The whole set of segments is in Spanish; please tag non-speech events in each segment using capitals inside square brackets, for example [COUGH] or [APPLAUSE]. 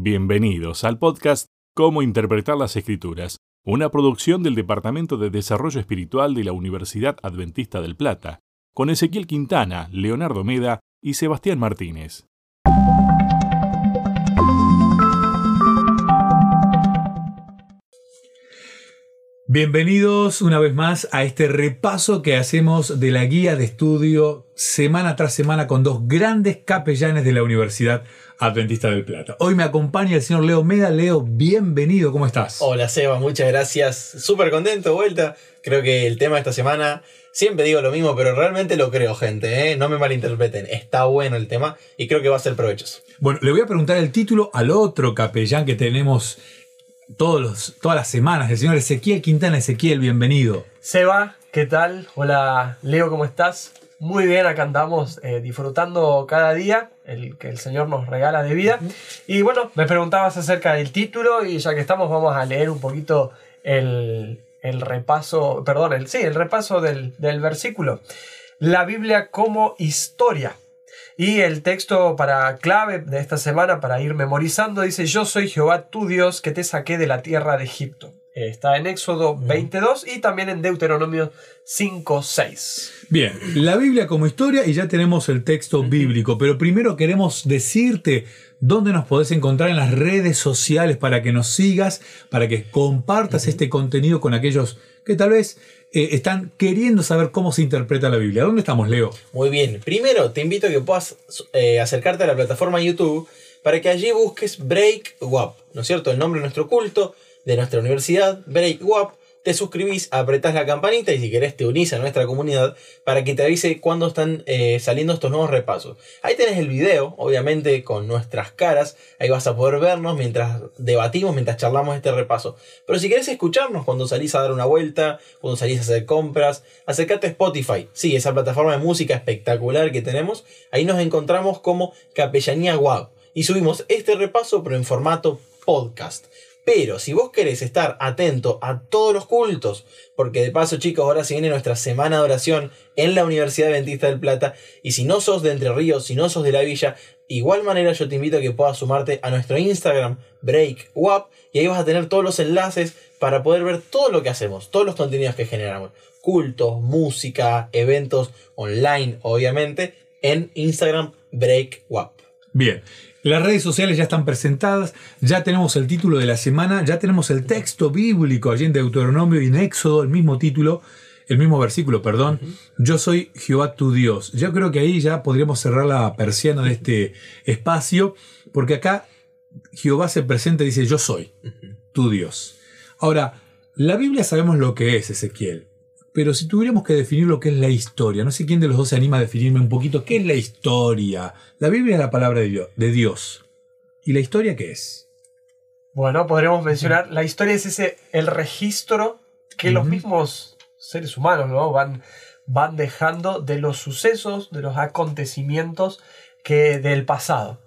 Bienvenidos al podcast Cómo Interpretar las Escrituras, una producción del Departamento de Desarrollo Espiritual de la Universidad Adventista del Plata, con Ezequiel Quintana, Leonardo Meda y Sebastián Martínez. Bienvenidos una vez más a este repaso que hacemos de la guía de estudio semana tras semana con dos grandes capellanes de la Universidad Adventista del Plata. Hoy me acompaña el señor Leo Meda. Leo, bienvenido, ¿cómo estás? Hola Seba, muchas gracias. Súper contento, vuelta. Creo que el tema de esta semana, siempre digo lo mismo, pero realmente lo creo, gente. ¿eh? No me malinterpreten. Está bueno el tema y creo que va a ser provechoso. Bueno, le voy a preguntar el título al otro capellán que tenemos todos los, todas las semanas, el señor Ezequiel Quintana. Ezequiel, bienvenido. Seba, ¿qué tal? Hola Leo, ¿cómo estás? Muy bien, acá andamos eh, disfrutando cada día el que el Señor nos regala de vida. Y bueno, me preguntabas acerca del título y ya que estamos vamos a leer un poquito el, el repaso, perdón, el, sí, el repaso del, del versículo. La Biblia como historia. Y el texto para clave de esta semana, para ir memorizando, dice, yo soy Jehová tu Dios que te saqué de la tierra de Egipto. Está en Éxodo 22 y también en Deuteronomio 5, 6. Bien, la Biblia como historia y ya tenemos el texto bíblico, pero primero queremos decirte dónde nos podés encontrar en las redes sociales para que nos sigas, para que compartas este contenido con aquellos que tal vez eh, están queriendo saber cómo se interpreta la Biblia. ¿Dónde estamos, Leo? Muy bien. Primero, te invito a que puedas eh, acercarte a la plataforma YouTube para que allí busques Break WAP, ¿no es cierto? El nombre de nuestro culto, de nuestra universidad, Break WAP. Te suscribís, apretás la campanita y si querés te unís a nuestra comunidad para que te avise cuando están eh, saliendo estos nuevos repasos. Ahí tenés el video, obviamente con nuestras caras. Ahí vas a poder vernos mientras debatimos, mientras charlamos este repaso. Pero si querés escucharnos cuando salís a dar una vuelta, cuando salís a hacer compras, acércate a Spotify. Sí, esa plataforma de música espectacular que tenemos. Ahí nos encontramos como Capellanía WAP. Y subimos este repaso pero en formato podcast. Pero si vos querés estar atento a todos los cultos, porque de paso chicos, ahora se viene nuestra semana de oración en la Universidad Adventista del Plata, y si no sos de Entre Ríos, si no sos de la villa, igual manera yo te invito a que puedas sumarte a nuestro Instagram, BreakWap, y ahí vas a tener todos los enlaces para poder ver todo lo que hacemos, todos los contenidos que generamos, cultos, música, eventos online, obviamente, en Instagram, BreakWap. Bien, las redes sociales ya están presentadas, ya tenemos el título de la semana, ya tenemos el texto bíblico allí en Deuteronomio y en Éxodo, el mismo título, el mismo versículo, perdón. Yo soy Jehová tu Dios. Yo creo que ahí ya podríamos cerrar la persiana de este espacio, porque acá Jehová se presenta y dice, yo soy tu Dios. Ahora, la Biblia sabemos lo que es Ezequiel. Pero si tuviéramos que definir lo que es la historia, no sé quién de los dos se anima a definirme un poquito qué es la historia. La Biblia es la palabra de Dios. ¿Y la historia qué es? Bueno, podríamos mencionar, la historia es ese, el registro que los mismos seres humanos ¿no? van, van dejando de los sucesos, de los acontecimientos que del pasado.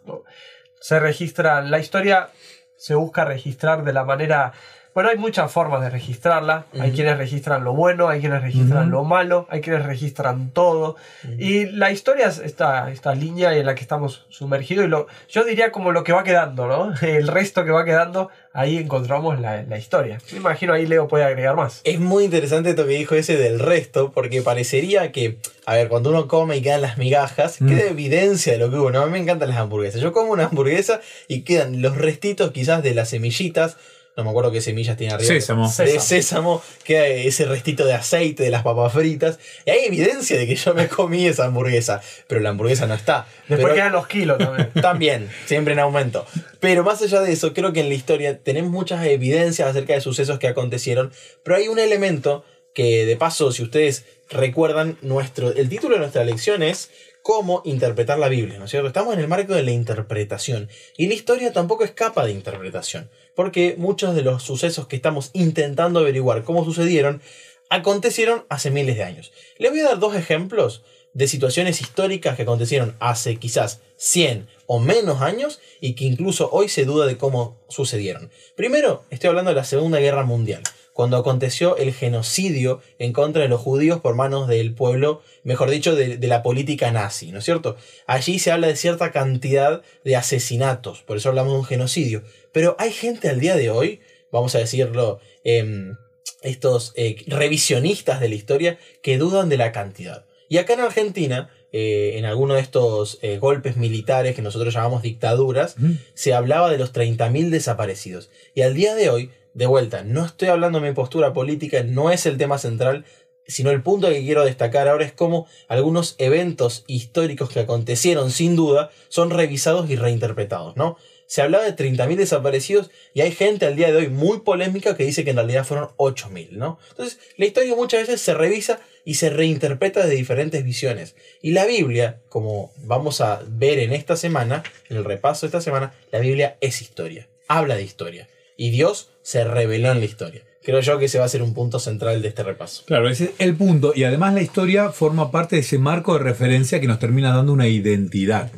Se registra, la historia se busca registrar de la manera bueno, hay muchas formas de registrarla. Hay quienes registran lo bueno, hay quienes registran lo malo, hay quienes registran todo. Y la historia es esta, esta línea en la que estamos sumergidos. Y lo, yo diría como lo que va quedando, ¿no? [LAUGHS] El resto que va quedando, ahí encontramos la, la historia. Me imagino ahí Leo puede agregar más. Es muy interesante esto que dijo ese del resto, porque parecería que, a ver, cuando uno come y quedan las migajas, queda evidencia de lo que hubo. No, a mí me encantan las hamburguesas. Yo como una hamburguesa y quedan los restitos quizás de las semillitas no me acuerdo qué semillas tiene arriba. Sésamo. De sésamo, queda ese restito de aceite de las papas fritas. Y hay evidencia de que yo me comí esa hamburguesa, pero la hamburguesa no está. Después quedan los kilos también. [LAUGHS] También, siempre en aumento. Pero más allá de eso, creo que en la historia tenemos muchas evidencias acerca de sucesos que acontecieron, pero hay un elemento que de paso, si ustedes recuerdan, nuestro, el título de nuestra lección es cómo interpretar la Biblia, ¿no es cierto? Estamos en el marco de la interpretación y la historia tampoco escapa de interpretación, porque muchos de los sucesos que estamos intentando averiguar cómo sucedieron acontecieron hace miles de años. Les voy a dar dos ejemplos de situaciones históricas que acontecieron hace quizás 100 o menos años y que incluso hoy se duda de cómo sucedieron. Primero, estoy hablando de la Segunda Guerra Mundial. Cuando aconteció el genocidio en contra de los judíos por manos del pueblo, mejor dicho, de, de la política nazi, ¿no es cierto? Allí se habla de cierta cantidad de asesinatos, por eso hablamos de un genocidio. Pero hay gente al día de hoy, vamos a decirlo, em, estos eh, revisionistas de la historia que dudan de la cantidad. Y acá en Argentina, eh, en alguno de estos eh, golpes militares que nosotros llamamos dictaduras, se hablaba de los 30.000 desaparecidos. Y al día de hoy, de vuelta, no estoy hablando de mi postura política, no es el tema central, sino el punto que quiero destacar ahora es cómo algunos eventos históricos que acontecieron sin duda son revisados y reinterpretados, ¿no? Se hablaba de 30.000 desaparecidos y hay gente al día de hoy muy polémica que dice que en realidad fueron 8.000, ¿no? Entonces, la historia muchas veces se revisa y se reinterpreta de diferentes visiones. Y la Biblia, como vamos a ver en esta semana, en el repaso de esta semana, la Biblia es historia, habla de historia. Y Dios se reveló en la historia. Creo yo que ese va a ser un punto central de este repaso. Claro, ese es el punto. Y además la historia forma parte de ese marco de referencia que nos termina dando una identidad.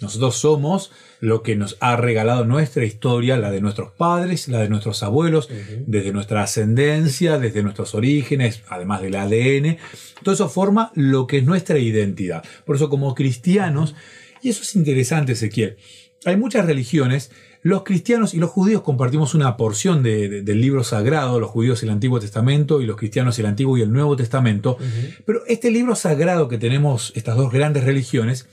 Nosotros somos lo que nos ha regalado nuestra historia, la de nuestros padres, la de nuestros abuelos, desde nuestra ascendencia, desde nuestros orígenes, además del ADN. Todo eso forma lo que es nuestra identidad. Por eso como cristianos, y eso es interesante, Ezequiel, hay muchas religiones, los cristianos y los judíos compartimos una porción de, de, del libro sagrado, los judíos el Antiguo Testamento y los cristianos el Antiguo y el Nuevo Testamento, pero este libro sagrado que tenemos, estas dos grandes religiones,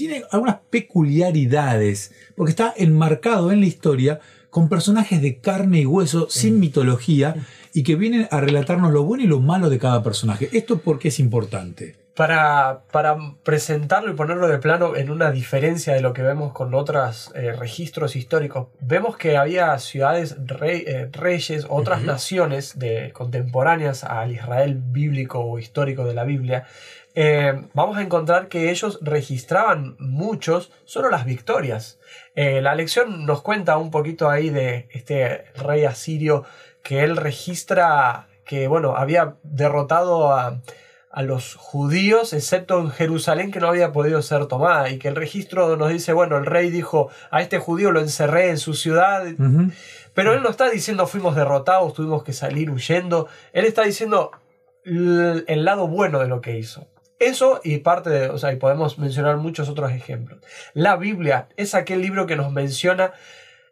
tiene algunas peculiaridades, porque está enmarcado en la historia con personajes de carne y hueso, sin mitología, y que vienen a relatarnos lo bueno y lo malo de cada personaje. ¿Esto por qué es importante? Para, para presentarlo y ponerlo de plano en una diferencia de lo que vemos con otros eh, registros históricos, vemos que había ciudades, rey, eh, reyes, otras naciones de, contemporáneas al Israel bíblico o histórico de la Biblia, eh, vamos a encontrar que ellos registraban muchos solo las victorias. Eh, la lección nos cuenta un poquito ahí de este rey asirio que él registra que, bueno, había derrotado a, a los judíos, excepto en Jerusalén, que no había podido ser tomada, y que el registro nos dice, bueno, el rey dijo, a este judío lo encerré en su ciudad, pero él no está diciendo fuimos derrotados, tuvimos que salir huyendo, él está diciendo el lado bueno de lo que hizo. Eso y parte de, o sea, y podemos mencionar muchos otros ejemplos. La Biblia es aquel libro que nos menciona,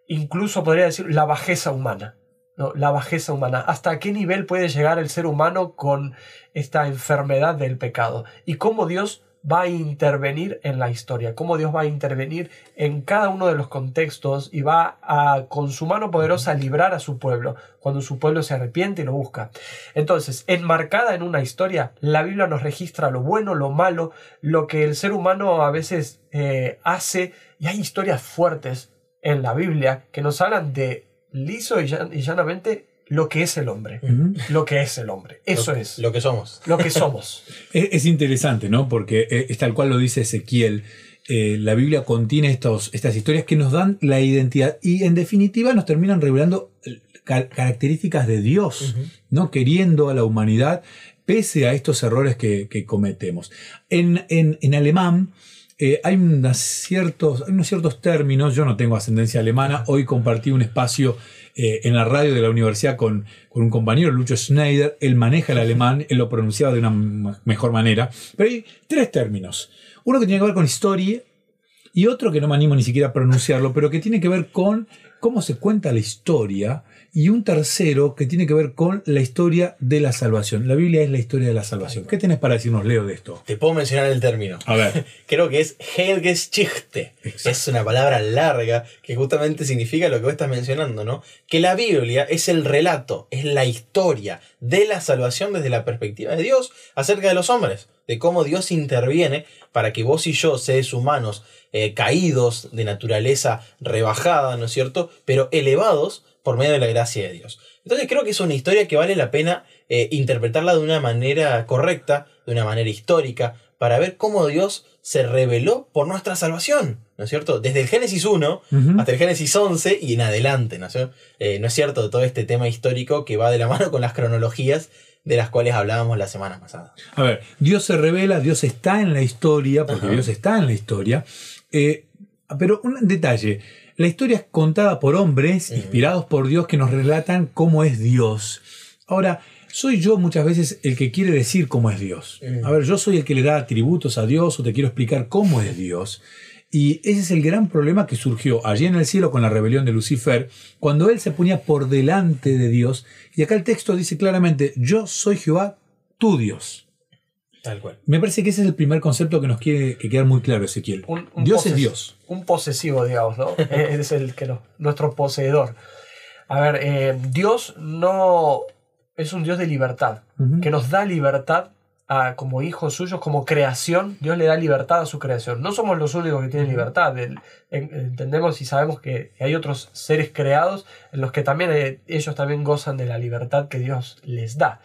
incluso podría decir, la bajeza humana. ¿no? La bajeza humana. ¿Hasta qué nivel puede llegar el ser humano con esta enfermedad del pecado? Y cómo Dios va a intervenir en la historia, cómo Dios va a intervenir en cada uno de los contextos y va a, con su mano poderosa, librar a su pueblo cuando su pueblo se arrepiente y lo busca. Entonces, enmarcada en una historia, la Biblia nos registra lo bueno, lo malo, lo que el ser humano a veces eh, hace, y hay historias fuertes en la Biblia que nos hablan de liso y, llanamente lo que es el hombre. Uh -huh. Lo que es el hombre. Eso lo, es. Lo que somos. Lo que somos. [LAUGHS] es, es, interesante, ¿no? Porque eh, es tal cual lo dice Ezequiel. Eh, la Biblia contiene estos, estas historias que nos dan la identidad y en definitiva nos terminan revelando car características de Dios, uh -huh. ¿no? Queriendo a la humanidad pese a estos errores que, que cometemos. En, en, en alemán, eh, hay, unas ciertos, hay unos ciertos términos, yo no tengo ascendencia alemana, hoy compartí un espacio eh, en la radio de la universidad con, con, un compañero, Lucho Schneider, él maneja el alemán, él lo pronunciaba de una mejor manera, pero hay tres términos. Uno que tiene que ver con historia y otro que no me animo ni siquiera a pronunciarlo, pero que tiene que ver con cómo se cuenta la historia y un tercero que tiene que ver con la historia de la salvación. La Biblia es la historia de la salvación. ¿Qué tenés para decirnos, Leo, de esto? Te puedo mencionar el término. A ver. [LAUGHS] Creo que es Helgeschichte. Exacto. Es una palabra larga que justamente significa lo que vos estás mencionando, ¿no? Que la Biblia es el relato, es la historia de la salvación desde la perspectiva de Dios acerca de los hombres de cómo Dios interviene para que vos y yo, seres humanos eh, caídos de naturaleza rebajada, ¿no es cierto?, pero elevados por medio de la gracia de Dios. Entonces creo que es una historia que vale la pena eh, interpretarla de una manera correcta, de una manera histórica, para ver cómo Dios se reveló por nuestra salvación, ¿no es cierto? Desde el Génesis 1 uh -huh. hasta el Génesis 11 y en adelante, ¿no es, cierto? Eh, ¿no es cierto? Todo este tema histórico que va de la [LAUGHS] mano con las cronologías de las cuales hablábamos la semana pasada. A ver, Dios se revela, Dios está en la historia, porque. Dios está en la historia, eh, pero un detalle, la historia es contada por hombres, inspirados por Dios, que nos relatan cómo es Dios. Ahora, soy yo muchas veces el que quiere decir cómo es Dios. A ver, yo soy el que le da atributos a Dios o te quiero explicar cómo es Dios. Y ese es el gran problema que surgió allí en el cielo con la rebelión de Lucifer, cuando él se ponía por delante de Dios. Y acá el texto dice claramente, yo soy Jehová, tu Dios. Tal cual. Me parece que ese es el primer concepto que nos quiere que quedar muy claro, Ezequiel. Un- un Dios es Dios. Un posesivo, digamos, ¿no? [LAUGHS] es el que no, nuestro poseedor. A ver, eh, Dios no es un Dios de libertad, que nos da libertad a, como hijos suyos, como creación. Dios le da libertad a su creación. No somos los únicos que tienen libertad. Entendemos y sabemos que hay otros seres creados en los que también eh, ellos también gozan de la libertad que Dios les da.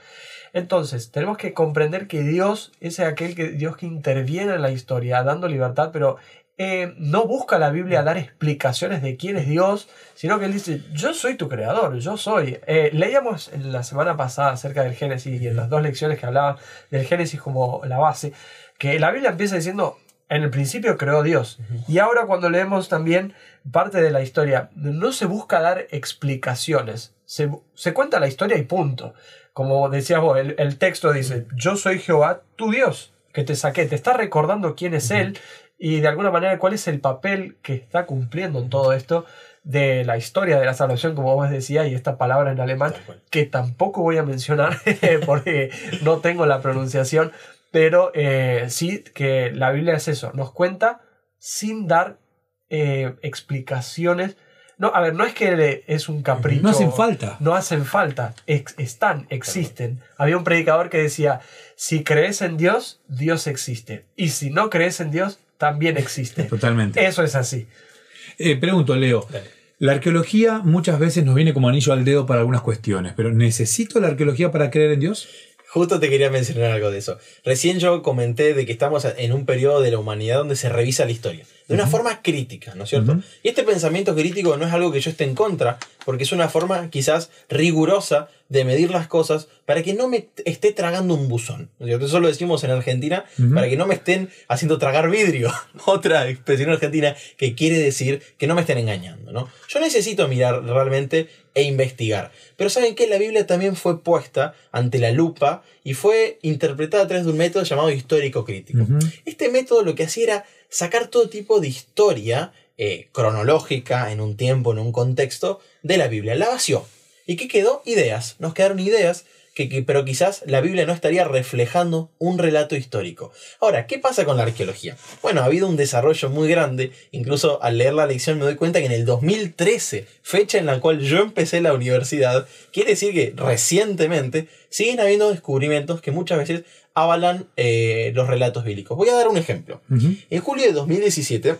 Entonces, tenemos que comprender que Dios es aquel que Dios que interviene en la historia, dando libertad, pero eh, no busca la Biblia dar explicaciones de quién es Dios, sino que él dice, yo soy tu creador, yo soy. Eh, leíamos la semana pasada acerca del Génesis y en las dos lecciones que hablaban del Génesis como la base, que la Biblia empieza diciendo, en el principio creó Dios. Y ahora cuando leemos también parte de la historia, no se busca dar explicaciones, se, se cuenta la historia y punto. Como decías vos, el, el texto dice, yo soy Jehová, tu Dios, que te saqué, te está recordando quién es Él y de alguna manera cuál es el papel que está cumpliendo en todo esto de la historia de la salvación, como vos decías, y esta palabra en alemán, que tampoco voy a mencionar [LAUGHS] porque no tengo la pronunciación, pero eh, sí que la Biblia es eso, nos cuenta sin dar eh, explicaciones. No, a ver, no es que es un capricho. No hacen falta. No hacen falta, ex- están, existen. Había un predicador que decía, si crees en Dios, Dios existe. Y si no crees en Dios, también existe. Totalmente. Eso es así. Eh, pregunto, Leo. Dale. La arqueología muchas veces nos viene como anillo al dedo para algunas cuestiones, pero ¿necesito la arqueología para creer en Dios? Justo te quería mencionar algo de eso. Recién yo comenté de que estamos en un periodo de la humanidad donde se revisa la historia. De una forma crítica, ¿no es cierto? Y este pensamiento crítico no es algo que yo esté en contra, porque es una forma quizás rigurosa de medir las cosas para que no me esté tragando un buzón. Eso lo decimos en Argentina, para que no me estén haciendo tragar vidrio. [LAUGHS] Otra expresión argentina que quiere decir que no me estén engañando. ¿no? Yo necesito mirar realmente e investigar. Pero ¿saben qué? La Biblia también fue puesta ante la lupa y fue interpretada a través de un método llamado histórico crítico. Este método lo que hacía era sacar todo tipo de historia eh, cronológica en un tiempo, en un contexto de la Biblia. La vació. ¿Y qué quedó? Ideas. Nos quedaron ideas, que, que- pero quizás la Biblia no estaría reflejando un relato histórico. Ahora, ¿qué pasa con la arqueología? Bueno, ha habido un desarrollo muy grande. Incluso al leer la lección me doy cuenta que en el 2013, fecha en la cual yo empecé la universidad, quiere decir que recientemente siguen habiendo descubrimientos que muchas veces avalan eh, los relatos bíblicos. Voy a dar un ejemplo. En julio de 2017,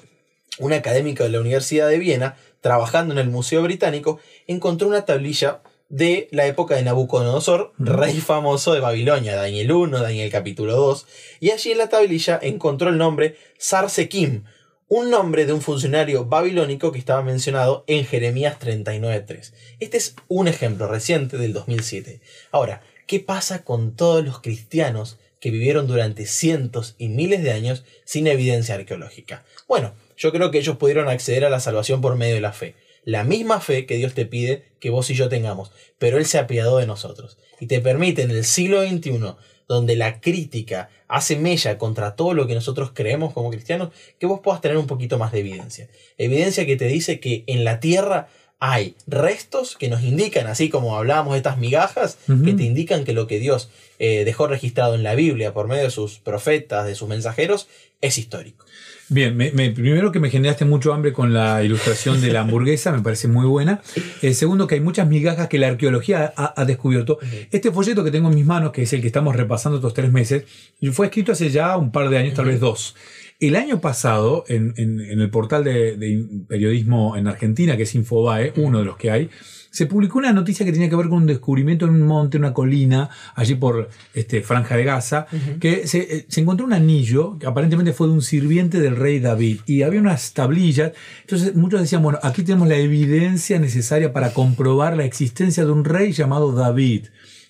un académico de la Universidad de Viena, trabajando en el Museo Británico, encontró una tablilla de la época de Nabucodonosor, Ujú. rey famoso de Babilonia, Daniel 1, Daniel capítulo 2, y allí en la tablilla encontró el nombre Sarsekim, un nombre de un funcionario babilónico que estaba mencionado en Jeremías 39.3. Este es un ejemplo reciente del 2007. Ahora, ¿qué pasa con todos los cristianos que vivieron durante cientos y miles de años sin evidencia arqueológica? Bueno, yo creo que ellos pudieron acceder a la salvación por medio de la fe. La misma fe que Dios te pide que vos y yo tengamos, pero Él se apiadó de nosotros y te permite en el siglo XXI, donde la crítica hace mella contra todo lo que nosotros creemos como cristianos, que vos puedas tener un poquito más de evidencia. Evidencia que te dice que en la tierra hay restos que nos indican, así como hablábamos de estas migajas, que te indican que lo que Dios eh, dejó registrado en la Biblia por medio de sus profetas, de sus mensajeros, es histórico. Bien, me- me- primero que me generaste mucho hambre con la ilustración de la [LAUGHS] hamburguesa, me parece muy buena. Eh, segundo, que hay muchas migajas que la arqueología ha, ha descubierto. Este folleto que tengo en mis manos, que es el que estamos repasando estos tres meses, fue escrito hace ya un par de años, tal vez dos. El año pasado, en, en- en el portal de, de periodismo en Argentina, que es Infobae, uno de los que hay, se publicó una noticia que tenía que ver con un descubrimiento en un monte, una colina, allí por este, Franja de Gaza, que se, eh, se encontró un anillo que aparentemente fue de un sirviente del rey David y había unas tablillas. Entonces muchos decían, bueno, aquí tenemos la evidencia necesaria para comprobar la existencia de un rey llamado David.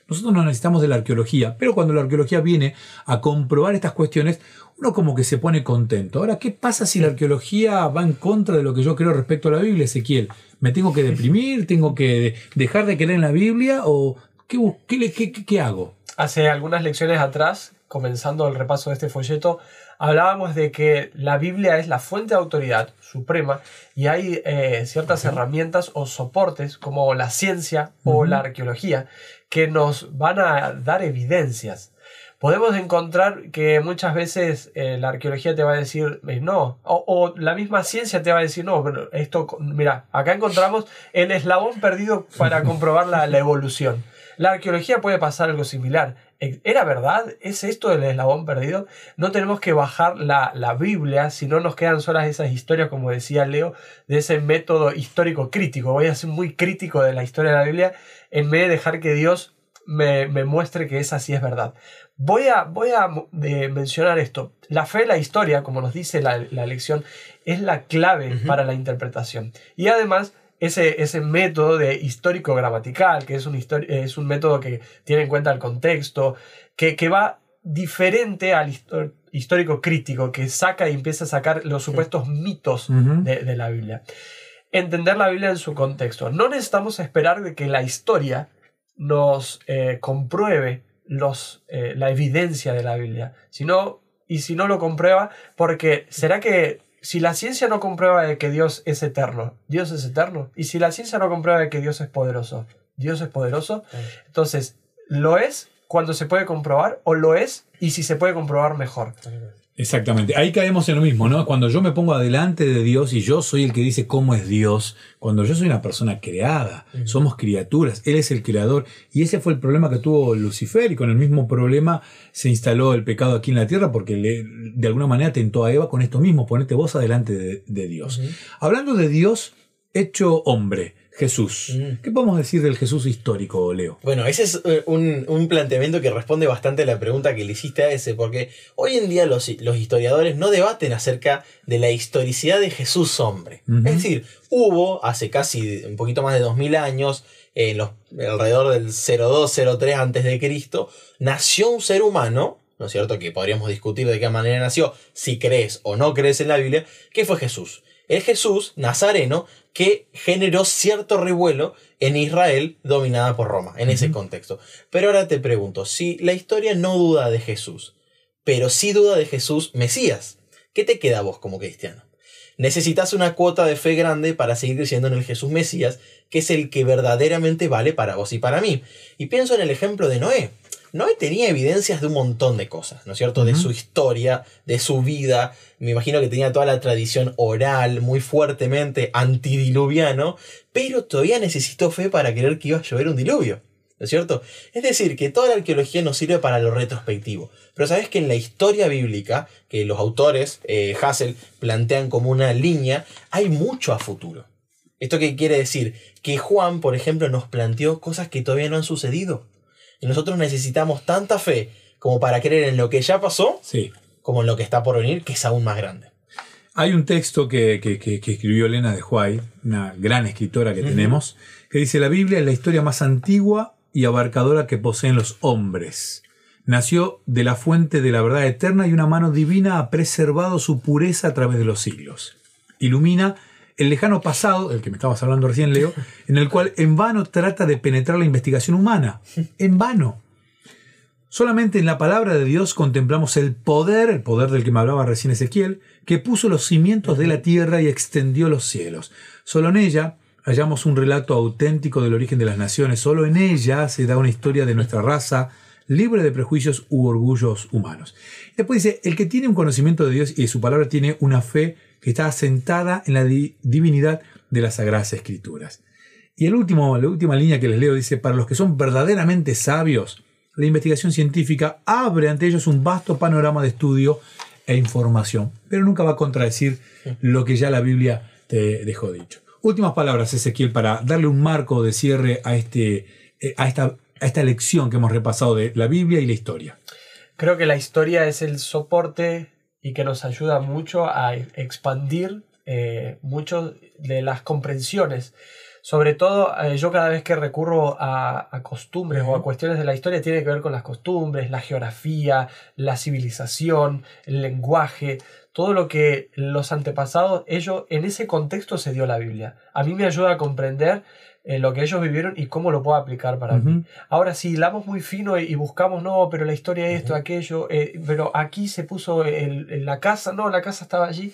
Nosotros no necesitamos de la arqueología, pero cuando la arqueología viene a comprobar estas cuestiones, uno como que se pone contento. Ahora, ¿qué pasa si la arqueología va en contra de lo que yo creo respecto a la Biblia, Ezequiel? ¿Me tengo que deprimir? [LAUGHS] ¿Tengo que dejar de creer en la Biblia? ¿O ¿qué, bus- qué, le- qué- qué- qué hago? Hace algunas lecciones atrás, comenzando el repaso de este folleto, hablábamos de que la Biblia es la fuente de autoridad suprema y hay eh, ciertas herramientas o soportes como la ciencia o la arqueología que nos van a dar evidencias. Podemos encontrar que muchas veces eh, la arqueología te va a decir eh, no, o, o la misma ciencia te va a decir no, pero esto, mira, acá encontramos el eslabón perdido para comprobar la, la evolución. La arqueología puede pasar algo similar. ¿Era verdad? ¿Es esto el eslabón perdido? No tenemos que bajar la, la Biblia, si no nos quedan solas esas historias, como decía Leo, de ese método histórico crítico. Voy a ser muy crítico de la historia de la Biblia en vez de dejar que Dios me, me muestre que esa sí es verdad. Voy a, voy a eh, mencionar esto. La fe, la historia, como nos dice la, la lección, es la clave para la interpretación. Y además, ese, ese método de histórico gramatical, que es un, es un método que tiene en cuenta el contexto, que, que va diferente al histórico crítico, que saca y empieza a sacar los supuestos mitos de, de la Biblia. Entender la Biblia en su contexto. No necesitamos esperar de que la historia nos eh, compruebe los, eh, la evidencia de la Biblia, sino, y si no lo comprueba, porque ¿será que si la ciencia no comprueba de que Dios es eterno, Dios es eterno? Y si la ciencia no comprueba de que Dios es poderoso, Dios es poderoso, entonces, ¿lo es cuando se puede comprobar o lo es y si se puede comprobar mejor? Exactamente. Ahí caemos en lo mismo, ¿no? Cuando yo me pongo adelante de Dios y yo soy el que dice cómo es Dios, cuando yo soy una persona creada, somos criaturas, Él es el creador. Y ese fue el problema que tuvo Lucifer y con el mismo problema se instaló el pecado aquí en la tierra porque le- de alguna manera tentó a Eva con esto mismo, ponete vos adelante de, de Dios. Hablando de Dios hecho hombre, Jesús. Mm. ¿Qué podemos decir del Jesús histórico, Leo? Bueno, ese es eh, un, un planteamiento que responde bastante a la pregunta que le hiciste a ese, porque hoy en día los, los historiadores no debaten acerca de la historicidad de Jesús hombre. Es decir, hubo hace casi un poquito más de 2000 años, en los, alrededor del 0203 antes de Cristo, nació un ser humano, ¿no es cierto? Que podríamos discutir de qué manera nació, si crees o no crees en la Biblia, que fue Jesús. El Jesús nazareno que generó cierto revuelo en Israel dominada por Roma, en ese contexto. Pero ahora te pregunto, si la historia no duda de Jesús, pero sí duda de Jesús Mesías, ¿qué te queda a vos como cristiano? Necesitas una cuota de fe grande para seguir creciendo en el Jesús Mesías, que es el que verdaderamente vale para vos y para mí. Y pienso en el ejemplo de Noé. Noé tenía evidencias de un montón de cosas, ¿no es cierto? De su historia, de su vida. Me imagino que tenía toda la tradición oral, muy fuertemente antidiluviano, pero todavía necesitó fe para creer que iba a llover un diluvio. ¿No es cierto? Es decir, que toda la arqueología nos sirve para lo retrospectivo. Pero sabes que en la historia bíblica, que los autores, eh, Hassel, plantean como una línea, hay mucho a futuro. ¿Esto qué quiere decir? Que Juan, por ejemplo, nos planteó cosas que todavía no han sucedido. Y nosotros necesitamos tanta fe como para creer en lo que ya pasó, Sí. como en lo que está por venir, que es aún más grande. Hay un texto que, que- que- que escribió Elena de Huay, una gran escritora que tenemos, que dice, la Biblia es la historia más antigua y abarcadora que poseen los hombres. Nació de la fuente de la verdad eterna y una mano divina ha preservado su pureza a través de los siglos. Ilumina el lejano pasado, el que me estabas hablando recién, Leo, [LAUGHS] en el cual en vano trata de penetrar la investigación humana. En vano. Solamente en la palabra de Dios contemplamos el poder, el poder del que me hablaba recién Ezequiel, que puso los cimientos de la tierra y extendió los cielos. Solo en ella hallamos un relato auténtico del origen de las naciones. Solo en ella se da una historia de nuestra raza, libre de prejuicios u orgullos humanos. Después dice, el que tiene un conocimiento de Dios y de su palabra tiene una fe que está asentada en la di- divinidad de las sagradas escrituras. Y el último, la última línea que les leo dice, para los que son verdaderamente sabios, la investigación científica abre ante ellos un vasto panorama de estudio e información, pero nunca va a contradecir lo que ya la Biblia te dejó dicho. Últimas palabras, Ezequiel, para darle un marco de cierre a, este, eh, a, esta, a esta lección que hemos repasado de la Biblia y la historia. Creo que la historia es el soporte y que nos ayuda mucho a expandir eh, mucho de las comprensiones. Sobre todo, eh, yo cada vez que recurro a, a costumbres o a cuestiones de la historia, tiene que ver con las costumbres, la geografía, la civilización, el lenguaje, todo lo que los antepasados, ellos, en ese contexto se dio la Biblia. A mí me ayuda a comprender eh, lo que ellos vivieron y cómo lo puedo aplicar para mí. Ahora, si hilamos muy fino y, y buscamos, no, pero la historia es esto, aquello, eh, pero aquí se puso el- el- la casa, no, la casa estaba allí.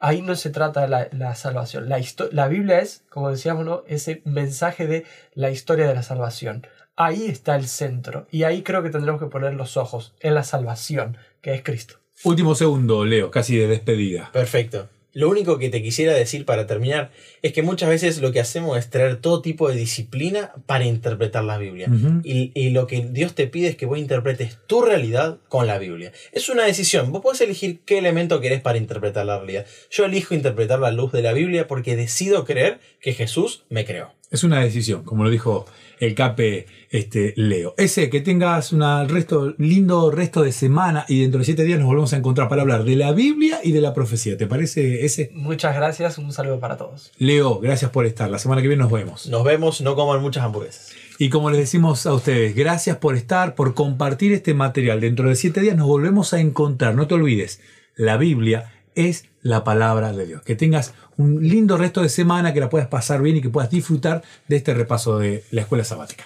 Ahí no se trata de la, la salvación. La, la Biblia es, como decíamos, ¿no? ese mensaje de la historia de la salvación. Ahí está el centro. Y ahí creo que tendremos que poner los ojos en la salvación, que es Cristo. Último segundo, Leo, casi de despedida. Perfecto. Lo único que te quisiera decir para terminar es que muchas veces lo que hacemos es traer todo tipo de disciplina para interpretar la Biblia. Y, y lo que Dios te pide es que vos interpretes tu realidad con la Biblia. Es una decisión. Vos podés elegir qué elemento querés para interpretar la realidad. Yo elijo interpretar la luz de la Biblia porque decido creer que Jesús me creó. Es una decisión, como lo dijo el cape este, Leo. Ese, que tengas un resto, lindo resto de semana y dentro de siete días nos volvemos a encontrar para hablar de la Biblia y de la profecía. ¿Te parece ese? Muchas gracias, un saludo para todos. Leo, gracias por estar. La semana que viene nos vemos. Nos vemos, no coman muchas hamburguesas. Y como les decimos a ustedes, gracias por estar, por compartir este material. Dentro de siete días nos volvemos a encontrar. No te olvides, la Biblia es la palabra de Dios. Que tengas un lindo resto de semana, que la puedas pasar bien y que puedas disfrutar de este repaso de la escuela sabática.